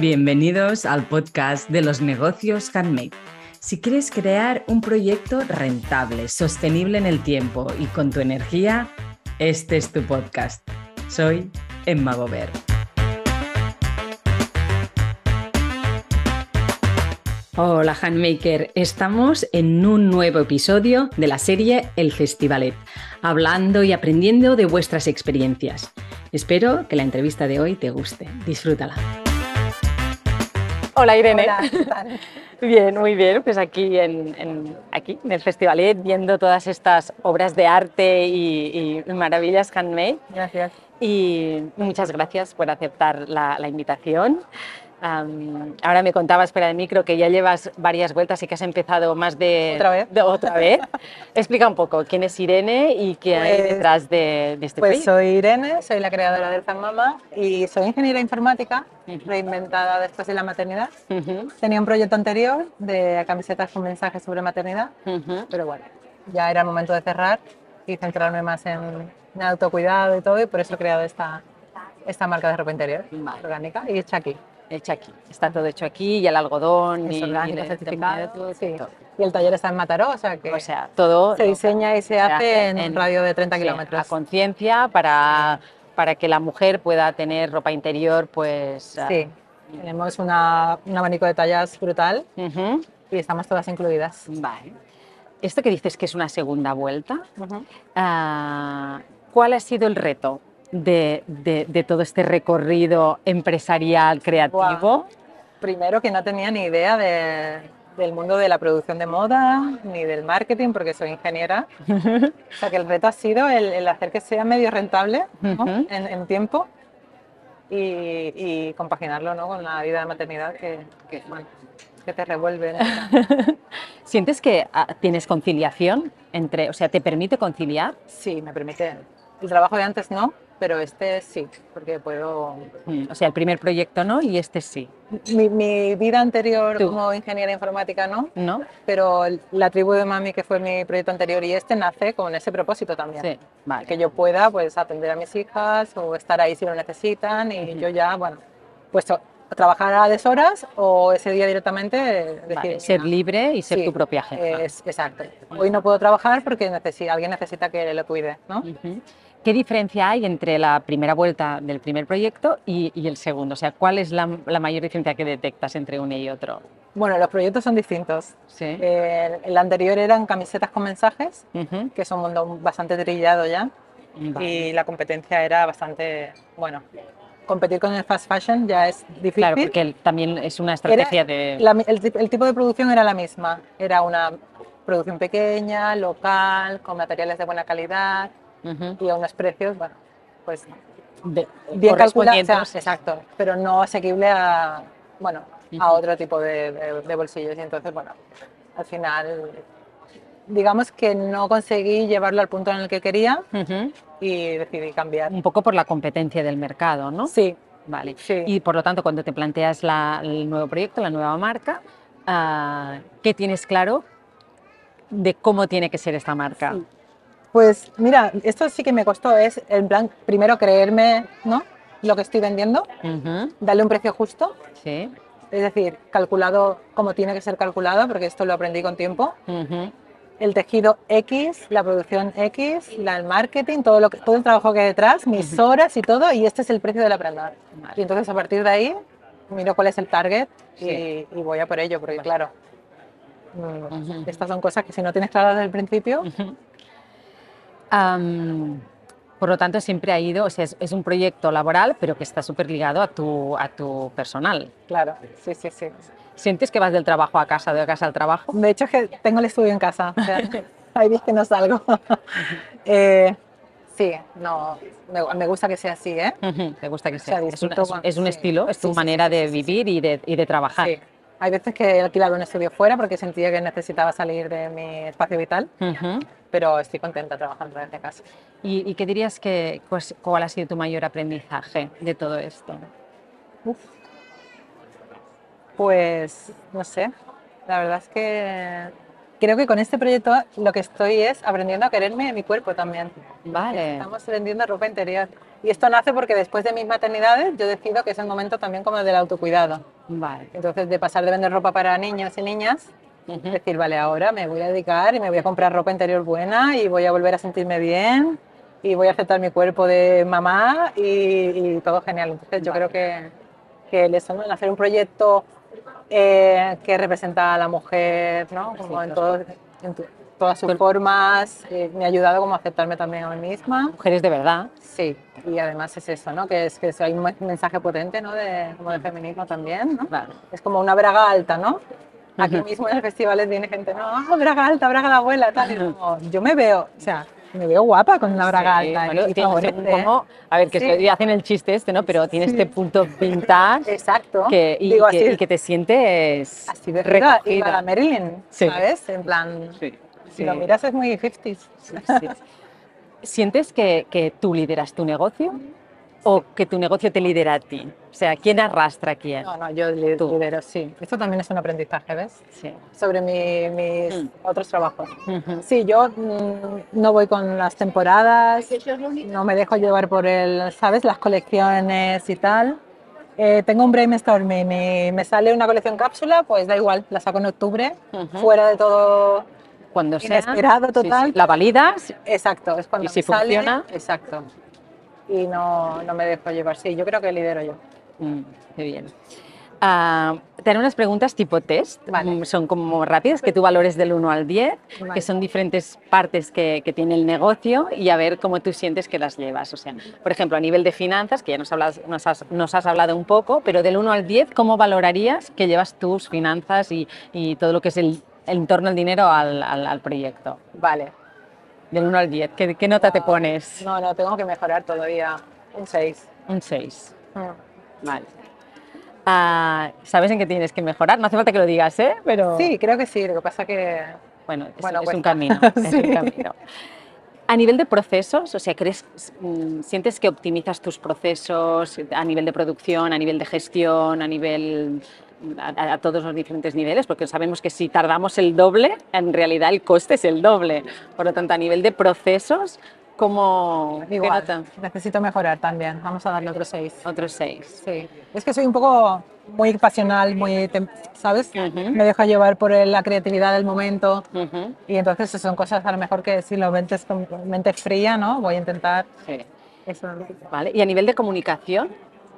Bienvenidos al podcast de los negocios handmade. Si quieres crear un proyecto rentable, sostenible en el tiempo y con tu energía, este es tu podcast. Soy Emma Gober. Hola Handmaker, estamos en un nuevo episodio de la serie El Festivalet, hablando y aprendiendo de vuestras experiencias. Espero que la entrevista de hoy te guste. Disfrútala. Hola Irene. Bien, muy bien. Pues aquí en, aquí en el Festivalet viendo todas estas obras de arte y, maravillas handmade. Gracias. Y muchas gracias por aceptar la, la invitación ahora me contabas fuera de micro que ya llevas varias vueltas y que has empezado más de... ¿Otra vez? De, otra vez. Explica un poco quién es Irene y qué hay pues, detrás de, este Pues soy Irene, soy la creadora del Mama y soy ingeniera informática, reinventada después de la maternidad. Tenía un proyecto anterior de camisetas con mensajes sobre maternidad, pero bueno, ya era el momento de cerrar y centrarme más en, en autocuidado y todo y por eso he creado esta, esta marca de ropa interior orgánica y hecha aquí hecha aquí. Está todo hecho aquí y el algodón y, certificado. Sí. Y el taller está en Mataró, o sea que o sea, todo se diseña y se, hace, en un radio de 30 kilómetros. A conciencia para, para que la mujer pueda tener ropa interior, pues... Ah, sí, tenemos una, un abanico de tallas brutal y estamos todas incluidas. Vale. Esto que dices que es una segunda vuelta, ah, ¿cuál ha sido el reto? De, todo este recorrido empresarial creativo? Primero que no tenía ni idea del mundo de la producción de moda ni del marketing porque soy ingeniera. o sea que el reto ha sido el, hacer que sea medio rentable en, tiempo y, compaginarlo ¿no? con la vida de maternidad que, que, que te revuelve. ¿Sientes que ah, tienes conciliación entre, o sea, te permite conciliar? Sí, me permite. El trabajo de antes no, pero este sí, porque puedo... Mm, o sea, el primer proyecto no y este sí. Mi, vida anterior como ingeniera informática no, no, pero la tribu de mami, que fue mi proyecto anterior, y este nace con ese propósito también. Sí, vale. Que yo pueda pues atender a mis hijas o estar ahí si lo necesitan y yo ya, bueno, pues trabajar a deshoras o ese día directamente ser libre y ser tu propia jefa. Es, exacto. Hoy no puedo trabajar porque alguien necesita que lo cuide, ¿no? ¿Qué diferencia hay entre la primera vuelta del primer proyecto y, el segundo? O sea, ¿cuál es la, mayor diferencia que detectas entre uno y otro? Bueno, los proyectos son distintos. Sí. Eh, el anterior eran camisetas con mensajes, que es un mundo bastante trillado ya, y la competencia era bastante, bueno, competir con el fast fashion ya es difícil. Claro, porque también es una estrategia de... el, tipo de producción era la misma, era una producción pequeña, local, con materiales de buena calidad, y a unos precios, bueno, pues bien calculados, exacto, pero no asequible a, bueno, a otro tipo de, bolsillos. Y entonces, bueno, al final, digamos que no conseguí llevarlo al punto en el que quería y decidí cambiar. Un poco por la competencia del mercado, ¿no? Sí. Vale. Y por lo tanto, cuando te planteas el nuevo proyecto, la nueva marca, ah, ¿qué tienes claro de cómo tiene que ser esta marca? Pues mira, esto sí que me costó, es el plan, primero creerme ¿no? lo que estoy vendiendo, darle un precio justo, sí. es decir, calculado como tiene que ser calculado, porque esto lo aprendí con tiempo. El tejido X, la producción X, el marketing, todo, lo que, todo el trabajo que hay detrás, mis horas y todo, y este es el precio de la prenda. Y entonces a partir de ahí miro cuál es el target y, voy a por ello, porque claro, mm, estas son cosas que si no tienes claras desde el principio, por lo tanto, siempre ha ido, o sea, es, un proyecto laboral, pero que está súper ligado a tu, a tu personal. Claro, sí, sí, sí. ¿Sientes que vas del trabajo a casa, de casa al trabajo? De hecho, que tengo el estudio en casa. O sea, hay días que no salgo. eh, sí, no, me, gusta que sea así, ¿eh? Me gusta que sea. es, un, estilo, es tu manera de vivir y de, y de trabajar. Hay veces que he alquilado un estudio fuera porque sentía que necesitaba salir de mi espacio vital, pero estoy contenta trabajando desde casa. ¿Y, qué dirías que pues, cuál ha sido tu mayor aprendizaje de todo esto? Pues no sé, la verdad es que creo que con este proyecto lo que estoy es aprendiendo a quererme en mi cuerpo también. Vale. Estamos vendiendo ropa interior. Y esto nace porque después de mis maternidades yo decido que es el momento también como del autocuidado. Vale. Entonces, de pasar de vender ropa para niños y niñas, decir, vale, ahora me voy a dedicar y me voy a comprar ropa interior buena y voy a volver a sentirme bien y voy a aceptar mi cuerpo de mamá y, todo genial. Entonces, yo creo que, que el eso, ¿no? el hacer un proyecto eh, que representa a la mujer, ¿no? Como en, todo, en todas sus formas, eh, me ha ayudado como a aceptarme también a mí misma. Mujeres de verdad. Sí, y además es eso, ¿no? Que es que hay un mensaje potente, ¿no? De, como de feminismo también, ¿no? Es como una braga alta, ¿no? Aquí mismo en el festival viene gente, no, oh, braga alta, braga de abuela, tal. Y yo me veo, o sea, me veo guapa con una braga alta. y como, a ver, que sí. hacen el chiste este, ¿no? Pero tiene este punto vintage. Exacto. Que, y, Digo, que, y, que, te sientes así de recogida. Y para Marilyn, ¿sabes? En plan, si lo miras es muy 50s. ¿Sientes que, que tú lideras tu negocio? o que tu negocio te lidera a ti? O sea, ¿quién arrastra a quién? No, no, yo lidero, sí. Esto también es un aprendizaje, ¿ves? Sí. Sobre mis mm. otros trabajos. Sí, yo mm, no voy con las temporadas, no me dejo llevar por el, ¿sabes? Las colecciones y tal. Eh, tengo un brainstorming y me sale una colección cápsula, pues da igual, la saco en octubre, fuera de todo cuando sea inesperado total. La validas. Exacto, es cuando y si funciona. Exacto y no, no me dejo llevar. Sí, yo creo que lidero yo. Mm, qué bien. Uh, unas preguntas tipo test, mm, son como rápidas, que tú valores del 1 al 10, que son diferentes partes que, que, tiene el negocio y a ver cómo tú sientes que las llevas. O sea, por ejemplo, a nivel de finanzas, que ya nos, hablas, nos, has, nos has hablado un poco, pero del 1 al 10, ¿cómo valorarías que llevas tus finanzas y, y todo lo que es el, el entorno del dinero al, al, al proyecto? Vale, del 1 al 10, ¿qué, nota te pones? No, no, tengo que mejorar todavía. Un 6. Un 6. Mm. Vale. Ah, ¿Sabes en qué tienes que mejorar? No hace falta que lo digas, ¿eh? Pero... Sí, creo que sí. Lo que pasa que... Bueno, es, bueno, es un camino. Es un camino. A nivel de procesos, o sea, ¿crees, mm, ¿sientes que optimizas tus procesos a nivel de producción, a nivel de gestión, a nivel a, todos los diferentes niveles, porque sabemos que si tardamos el doble, en realidad el coste es el doble. Por lo tanto, a nivel de procesos, ¿cómo Igual, necesito mejorar también. Vamos a darle otros seis. Otros seis. Sí. Es que soy un poco muy pasional, muy, ¿sabes? Me dejo llevar por la creatividad del momento y entonces son cosas a lo mejor que si lo metes con mente fría, ¿no? Voy a intentar sí. eso. Vale. Y a nivel de comunicación,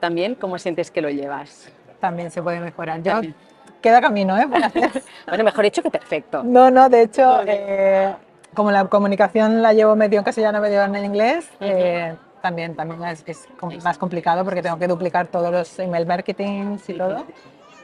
también, ¿cómo sientes que lo llevas? También se puede mejorar. Yo, queda camino, ¿eh? bueno, mejor hecho que perfecto. No, no, de hecho, eh, como la comunicación la llevo medio en castellano, medio en inglés, eh, también, también es, más complicado porque tengo que duplicar todos los email marketing y todo.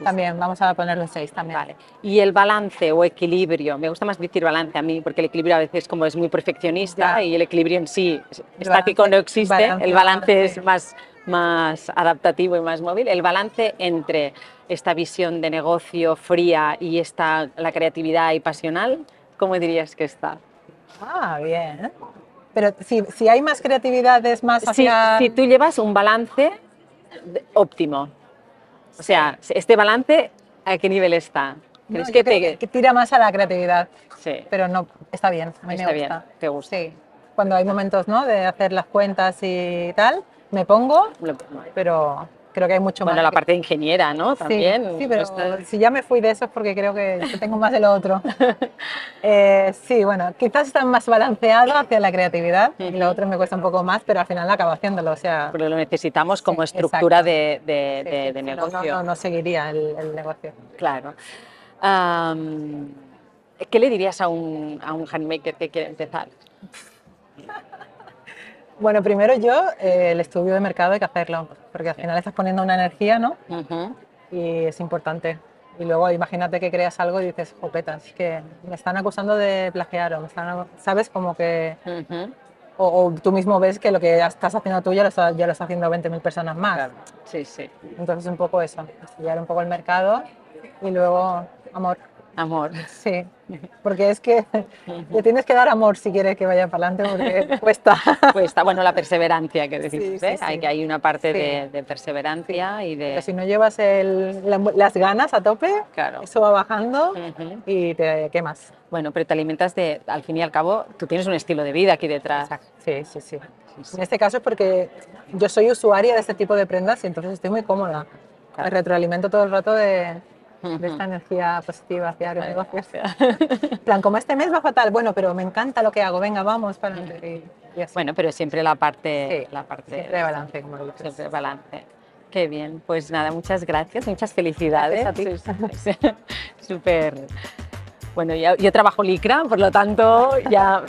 También vamos a ponerlo en 6 también. Vale. Y el balance o equilibrio, me gusta más decir balance a mí, porque el equilibrio a veces como es muy perfeccionista y el equilibrio en sí estático no existe, el balance es más más adaptativo y más móvil, el balance entre esta visión de negocio fría y esta, la creatividad y pasional, ¿cómo dirías que está? Ah, bien. Pero si, si hay más creatividad es más hacia... Si, tú llevas un balance óptimo, o sea, este balance, ¿a qué nivel está? que, que, tira más a la creatividad. Sí. Pero no, está bien, a mí está me bien, te gusta. Sí. Cuando hay momentos, ¿no? De hacer las cuentas y tal, me pongo, pero creo que hay mucho más. Bueno, la parte de ingeniera, ¿no? También. Sí, pero si ya me fui de eso es porque creo que tengo más de lo otro. Eh, sí, bueno, quizás está más balanceado hacia la creatividad y lo otro me cuesta un poco más, pero al final acabo haciéndolo. O sea, pero lo necesitamos como estructura de, de, de, negocio. No, no, no, seguiría el, negocio. Claro. ¿Qué le dirías a un, a un handmaker que quiere empezar? Bueno, primero yo, eh, el estudio de mercado hay que hacerlo, porque al final estás poniendo una energía, ¿no? Y es importante. Y luego imagínate que creas algo y dices, jopetas, que me están acusando de plagiar o me están, ¿sabes? Como que... o, tú mismo ves que lo que estás haciendo tú ya lo, está, ya lo está haciendo 20.000 personas más. Claro. Sí, sí. Entonces un poco eso, estudiar un poco el mercado y luego amor. Amor. Sí, porque es que le tienes que dar amor si quieres que vaya para adelante, porque cuesta. Cuesta, bueno, la perseverancia que decimos, ¿eh? Hay, que hay una parte de, perseverancia y de... Pero si no llevas las ganas a tope, claro. eso va bajando y te quemas. Bueno, pero te alimentas de, al fin y al cabo, tú tienes un estilo de vida aquí detrás. Sí, sí, sí. En este caso es porque yo soy usuaria de este tipo de prendas y entonces estoy muy cómoda. Me retroalimento todo el rato de, de esta energía positiva hacia los negocios. plan, como este mes va fatal, bueno, pero me encanta lo que hago, venga, vamos para Bueno, pero siempre la parte... la parte de balance, como lo. Siempre balance. Qué bien, pues nada, muchas gracias, muchas felicidades. a ti. Súper... Bueno, yo, trabajo Licra, por lo tanto, ya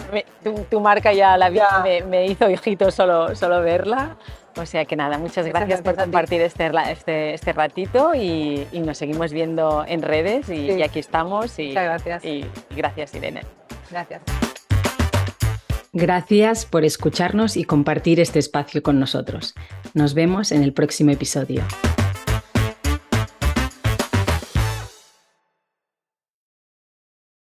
tu, marca ya la me, me, hizo hijito solo, solo verla. O sea que nada, muchas gracias, por compartir este, este, este, ratito y, nos seguimos viendo en redes y, aquí estamos. Y, muchas gracias. Y, gracias, Irene. Gracias. Gracias por escucharnos y compartir este espacio con nosotros. Nos vemos en el próximo episodio.